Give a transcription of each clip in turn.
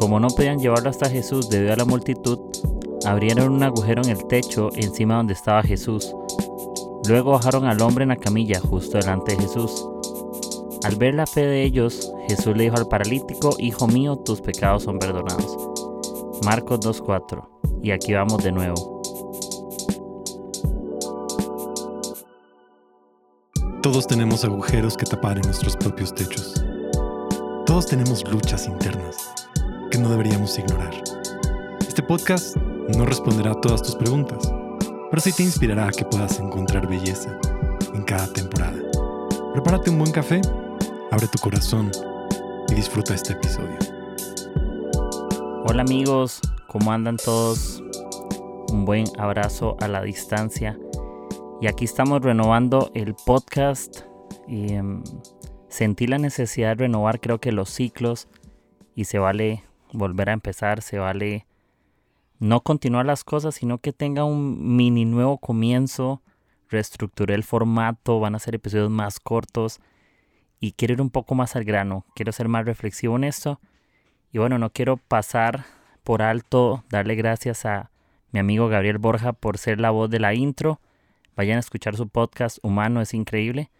Como no podían llevarlo hasta Jesús debido a la multitud, abrieron un agujero en el techo encima donde estaba Jesús. Luego bajaron al hombre en la camilla justo delante de Jesús. Al ver la fe de ellos, Jesús le dijo al paralítico, Hijo mío, tus pecados son perdonados. Marcos 2.4. Y aquí vamos de nuevo. Todos tenemos agujeros que tapar en nuestros propios techos. Todos tenemos luchas internas que no deberíamos ignorar. Este podcast no responderá a todas tus preguntas, pero sí te inspirará a que puedas encontrar belleza en cada temporada. Prepárate un buen café, abre tu corazón y disfruta este episodio. Hola amigos, ¿cómo andan todos? Un buen abrazo a la distancia. Y aquí estamos renovando el podcast. Y, em, sentí la necesidad de renovar creo que los ciclos y se vale volver a empezar, se vale no continuar las cosas, sino que tenga un mini nuevo comienzo. Reestructuré el formato, van a ser episodios más cortos y quiero ir un poco más al grano, quiero ser más reflexivo en esto. Y bueno, no quiero pasar por alto, darle gracias a mi amigo Gabriel Borja por ser la voz de la intro. Vayan a escuchar su podcast Humano, es increíble.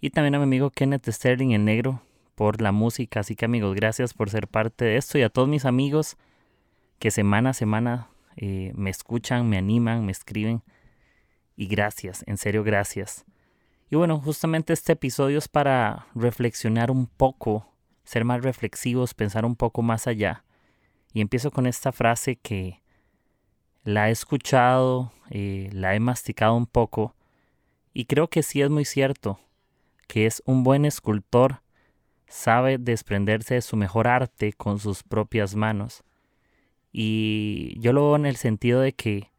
Y también a mi amigo Kenneth Sterling, el negro, por la música. Así que amigos, gracias por ser parte de esto y a todos mis amigos que semana a semana eh, me escuchan, me animan, me escriben. Y gracias, en serio gracias. Y bueno, justamente este episodio es para reflexionar un poco, ser más reflexivos, pensar un poco más allá. Y empiezo con esta frase que la he escuchado, eh, la he masticado un poco, y creo que sí es muy cierto, que es un buen escultor, sabe desprenderse de su mejor arte con sus propias manos. Y yo lo veo en el sentido de que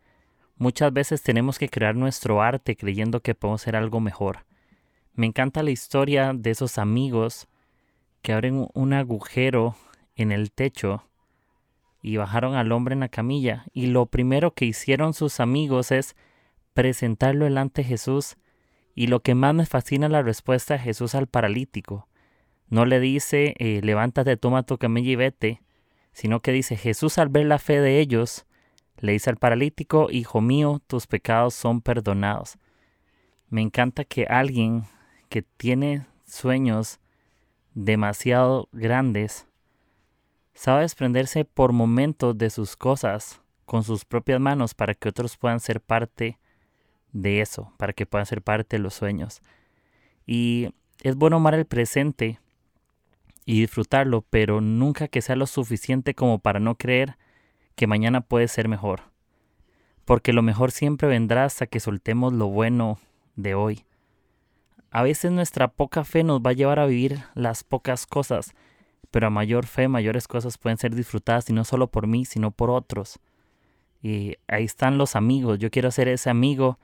muchas veces tenemos que crear nuestro arte creyendo que podemos ser algo mejor. Me encanta la historia de esos amigos que abren un agujero en el techo y bajaron al hombre en la camilla. Y lo primero que hicieron sus amigos es presentarlo delante de Jesús. Y lo que más me fascina es la respuesta de Jesús al paralítico. No le dice, eh, levántate, toma tu camilla y vete, sino que dice, Jesús al ver la fe de ellos, le dice al paralítico, Hijo mío, tus pecados son perdonados. Me encanta que alguien que tiene sueños demasiado grandes, sabe desprenderse por momentos de sus cosas con sus propias manos para que otros puedan ser parte de eso, para que puedan ser parte de los sueños. Y es bueno amar el presente y disfrutarlo, pero nunca que sea lo suficiente como para no creer que mañana puede ser mejor. Porque lo mejor siempre vendrá hasta que soltemos lo bueno de hoy. A veces nuestra poca fe nos va a llevar a vivir las pocas cosas, pero a mayor fe, mayores cosas pueden ser disfrutadas y no solo por mí, sino por otros. Y ahí están los amigos. Yo quiero ser ese amigo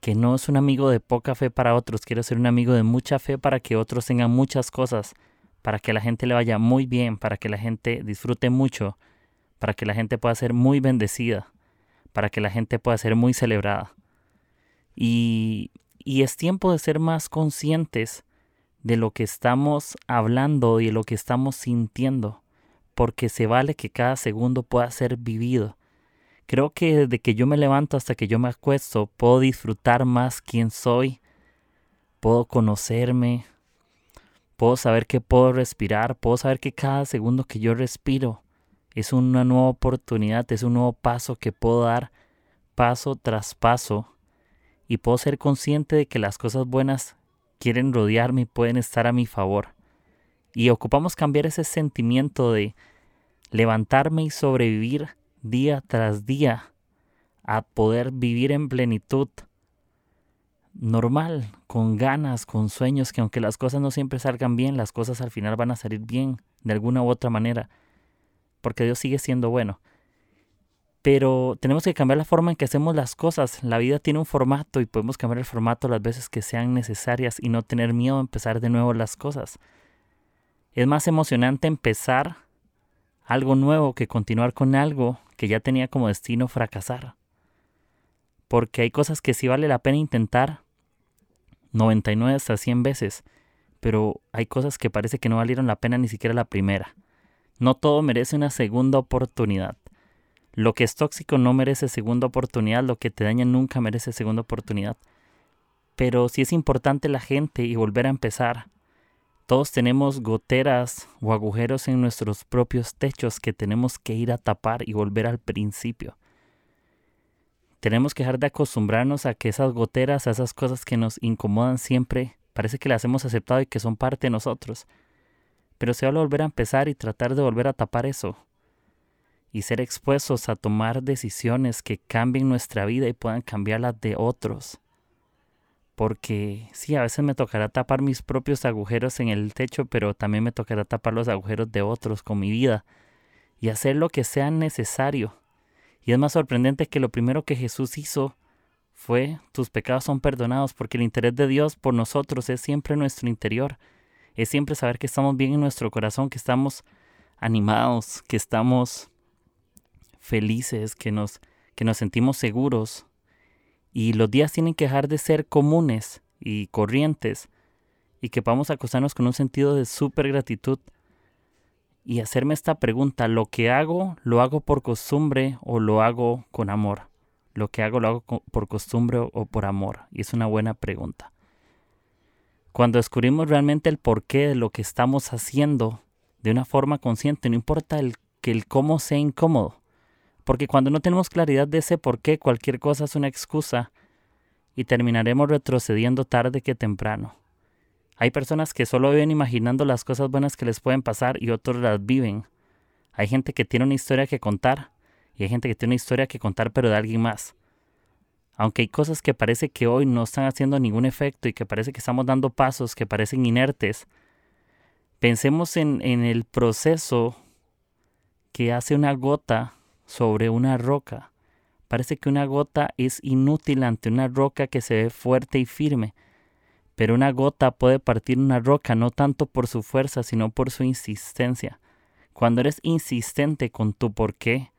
que no es un amigo de poca fe para otros, quiero ser un amigo de mucha fe para que otros tengan muchas cosas para que la gente le vaya muy bien, para que la gente disfrute mucho, para que la gente pueda ser muy bendecida, para que la gente pueda ser muy celebrada. Y, y es tiempo de ser más conscientes de lo que estamos hablando y de lo que estamos sintiendo, porque se vale que cada segundo pueda ser vivido. Creo que desde que yo me levanto hasta que yo me acuesto, puedo disfrutar más quién soy, puedo conocerme, Puedo saber que puedo respirar, puedo saber que cada segundo que yo respiro es una nueva oportunidad, es un nuevo paso que puedo dar paso tras paso y puedo ser consciente de que las cosas buenas quieren rodearme y pueden estar a mi favor. Y ocupamos cambiar ese sentimiento de levantarme y sobrevivir día tras día a poder vivir en plenitud normal, con ganas, con sueños, que aunque las cosas no siempre salgan bien, las cosas al final van a salir bien de alguna u otra manera, porque Dios sigue siendo bueno. Pero tenemos que cambiar la forma en que hacemos las cosas. La vida tiene un formato y podemos cambiar el formato las veces que sean necesarias y no tener miedo a empezar de nuevo las cosas. Es más emocionante empezar algo nuevo que continuar con algo que ya tenía como destino fracasar porque hay cosas que sí vale la pena intentar 99 hasta 100 veces, pero hay cosas que parece que no valieron la pena ni siquiera la primera. No todo merece una segunda oportunidad. Lo que es tóxico no merece segunda oportunidad, lo que te daña nunca merece segunda oportunidad. Pero si es importante la gente y volver a empezar. Todos tenemos goteras o agujeros en nuestros propios techos que tenemos que ir a tapar y volver al principio. Tenemos que dejar de acostumbrarnos a que esas goteras, a esas cosas que nos incomodan siempre, parece que las hemos aceptado y que son parte de nosotros. Pero se habla volver a empezar y tratar de volver a tapar eso. Y ser expuestos a tomar decisiones que cambien nuestra vida y puedan cambiar las de otros. Porque sí, a veces me tocará tapar mis propios agujeros en el techo, pero también me tocará tapar los agujeros de otros con mi vida. Y hacer lo que sea necesario. Y es más sorprendente que lo primero que Jesús hizo fue, tus pecados son perdonados, porque el interés de Dios por nosotros es siempre nuestro interior, es siempre saber que estamos bien en nuestro corazón, que estamos animados, que estamos felices, que nos, que nos sentimos seguros. Y los días tienen que dejar de ser comunes y corrientes y que podamos acostarnos con un sentido de super gratitud y hacerme esta pregunta, ¿lo que hago lo hago por costumbre o lo hago con amor? lo que hago lo hago por costumbre o por amor? Y es una buena pregunta. Cuando descubrimos realmente el porqué de lo que estamos haciendo de una forma consciente, no importa el, que el cómo sea incómodo, porque cuando no tenemos claridad de ese porqué, cualquier cosa es una excusa y terminaremos retrocediendo tarde que temprano. Hay personas que solo viven imaginando las cosas buenas que les pueden pasar y otros las viven. Hay gente que tiene una historia que contar y hay gente que tiene una historia que contar pero de alguien más. Aunque hay cosas que parece que hoy no están haciendo ningún efecto y que parece que estamos dando pasos que parecen inertes, pensemos en, en el proceso que hace una gota sobre una roca. Parece que una gota es inútil ante una roca que se ve fuerte y firme, pero una gota puede partir una roca no tanto por su fuerza, sino por su insistencia. Cuando eres insistente con tu por qué,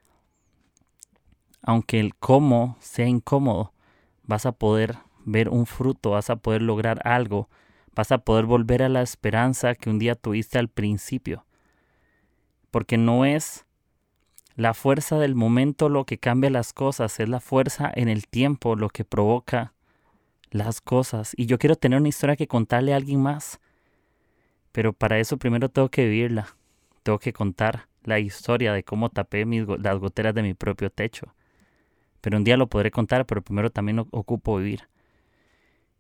aunque el cómo sea incómodo, vas a poder ver un fruto, vas a poder lograr algo, vas a poder volver a la esperanza que un día tuviste al principio. Porque no es la fuerza del momento lo que cambia las cosas, es la fuerza en el tiempo lo que provoca las cosas. Y yo quiero tener una historia que contarle a alguien más. Pero para eso primero tengo que vivirla. Tengo que contar la historia de cómo tapé mis, las goteras de mi propio techo pero un día lo podré contar, pero primero también ocupo vivir.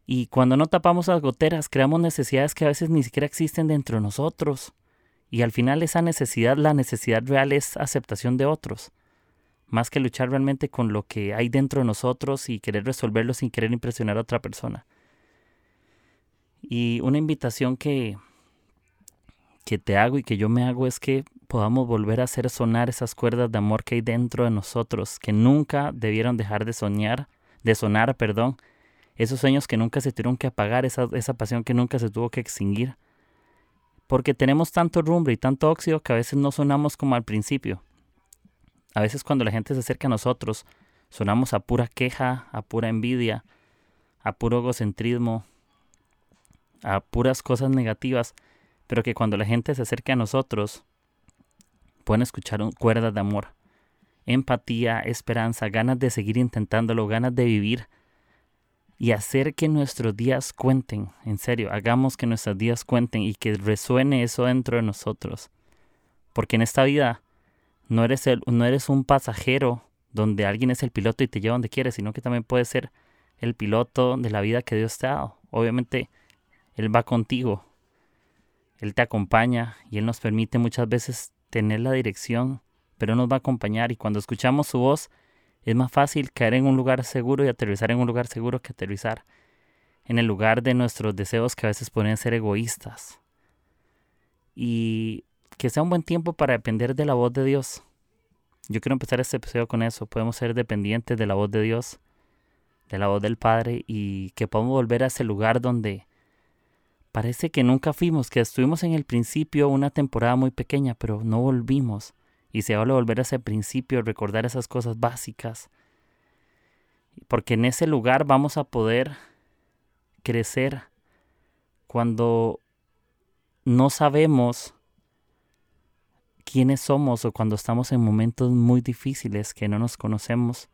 Y cuando no tapamos las goteras, creamos necesidades que a veces ni siquiera existen dentro de nosotros. Y al final esa necesidad, la necesidad real es aceptación de otros. Más que luchar realmente con lo que hay dentro de nosotros y querer resolverlo sin querer impresionar a otra persona. Y una invitación que, que te hago y que yo me hago es que podamos volver a hacer sonar esas cuerdas de amor que hay dentro de nosotros, que nunca debieron dejar de soñar, de sonar, perdón, esos sueños que nunca se tuvieron que apagar, esa, esa pasión que nunca se tuvo que extinguir. Porque tenemos tanto rumbre y tanto óxido que a veces no sonamos como al principio. A veces cuando la gente se acerca a nosotros, sonamos a pura queja, a pura envidia, a puro egocentrismo, a puras cosas negativas, pero que cuando la gente se acerca a nosotros, pueden escuchar cuerdas de amor, empatía, esperanza, ganas de seguir intentándolo, ganas de vivir y hacer que nuestros días cuenten, en serio, hagamos que nuestros días cuenten y que resuene eso dentro de nosotros. Porque en esta vida no eres, el, no eres un pasajero donde alguien es el piloto y te lleva donde quieres, sino que también puedes ser el piloto de la vida que Dios te ha dado. Obviamente, Él va contigo, Él te acompaña y Él nos permite muchas veces tener la dirección, pero nos va a acompañar y cuando escuchamos su voz es más fácil caer en un lugar seguro y aterrizar en un lugar seguro que aterrizar en el lugar de nuestros deseos que a veces pueden ser egoístas. Y que sea un buen tiempo para depender de la voz de Dios. Yo quiero empezar este episodio con eso. Podemos ser dependientes de la voz de Dios, de la voz del Padre y que podamos volver a ese lugar donde Parece que nunca fuimos, que estuvimos en el principio una temporada muy pequeña, pero no volvimos. Y se de volver a ese principio, recordar esas cosas básicas. Porque en ese lugar vamos a poder crecer cuando no sabemos quiénes somos o cuando estamos en momentos muy difíciles que no nos conocemos,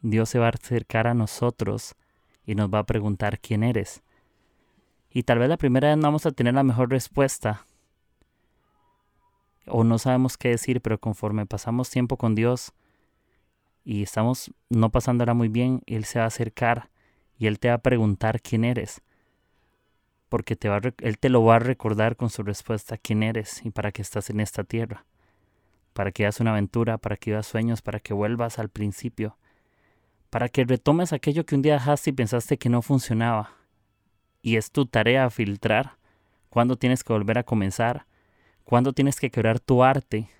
Dios se va a acercar a nosotros y nos va a preguntar quién eres. Y tal vez la primera vez no vamos a tener la mejor respuesta o no sabemos qué decir, pero conforme pasamos tiempo con Dios y estamos no pasándola muy bien, Él se va a acercar y Él te va a preguntar quién eres. Porque te va Él te lo va a recordar con su respuesta quién eres y para qué estás en esta tierra. Para que hagas una aventura, para que vivas sueños, para que vuelvas al principio. Para que retomes aquello que un día dejaste y pensaste que no funcionaba y es tu tarea filtrar cuándo tienes que volver a comenzar, cuándo tienes que quebrar tu arte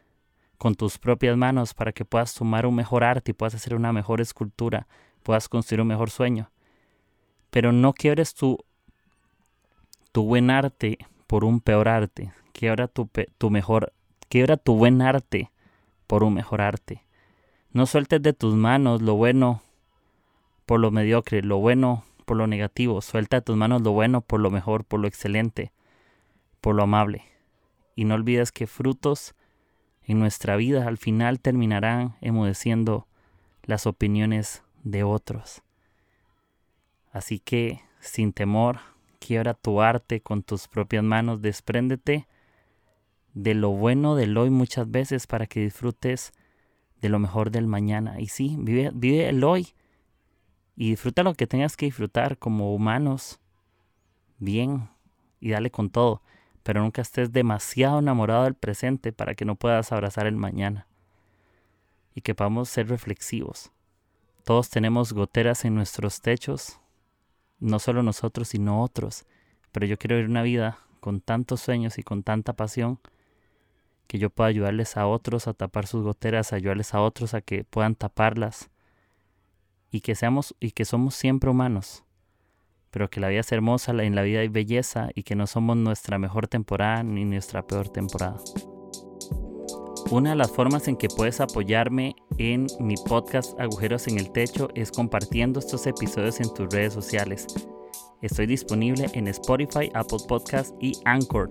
con tus propias manos para que puedas tomar un mejor arte y puedas hacer una mejor escultura, puedas construir un mejor sueño. Pero no quiebres tu, tu buen arte por un peor arte. Quiebra tu, tu mejor, quiebra tu buen arte por un mejor arte. No sueltes de tus manos lo bueno por lo mediocre, lo bueno por lo negativo, suelta de tus manos lo bueno por lo mejor, por lo excelente, por lo amable. Y no olvides que frutos en nuestra vida al final terminarán emudeciendo las opiniones de otros. Así que, sin temor, quiebra tu arte con tus propias manos, despréndete de lo bueno del hoy muchas veces para que disfrutes de lo mejor del mañana. Y sí, vive, vive el hoy y disfruta lo que tengas que disfrutar como humanos. Bien. Y dale con todo. Pero nunca estés demasiado enamorado del presente para que no puedas abrazar el mañana. Y que podamos ser reflexivos. Todos tenemos goteras en nuestros techos. No solo nosotros, sino otros. Pero yo quiero vivir una vida con tantos sueños y con tanta pasión que yo pueda ayudarles a otros a tapar sus goteras, ayudarles a otros a que puedan taparlas y que seamos y que somos siempre humanos, pero que la vida es hermosa, en la vida hay belleza y que no somos nuestra mejor temporada ni nuestra peor temporada. Una de las formas en que puedes apoyarme en mi podcast Agujeros en el Techo es compartiendo estos episodios en tus redes sociales. Estoy disponible en Spotify, Apple Podcast y Anchor.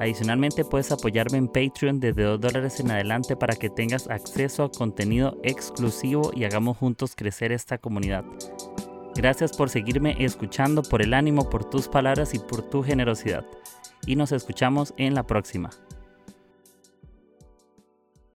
Adicionalmente puedes apoyarme en Patreon desde 2 dólares en adelante para que tengas acceso a contenido exclusivo y hagamos juntos crecer esta comunidad. Gracias por seguirme escuchando, por el ánimo, por tus palabras y por tu generosidad. Y nos escuchamos en la próxima.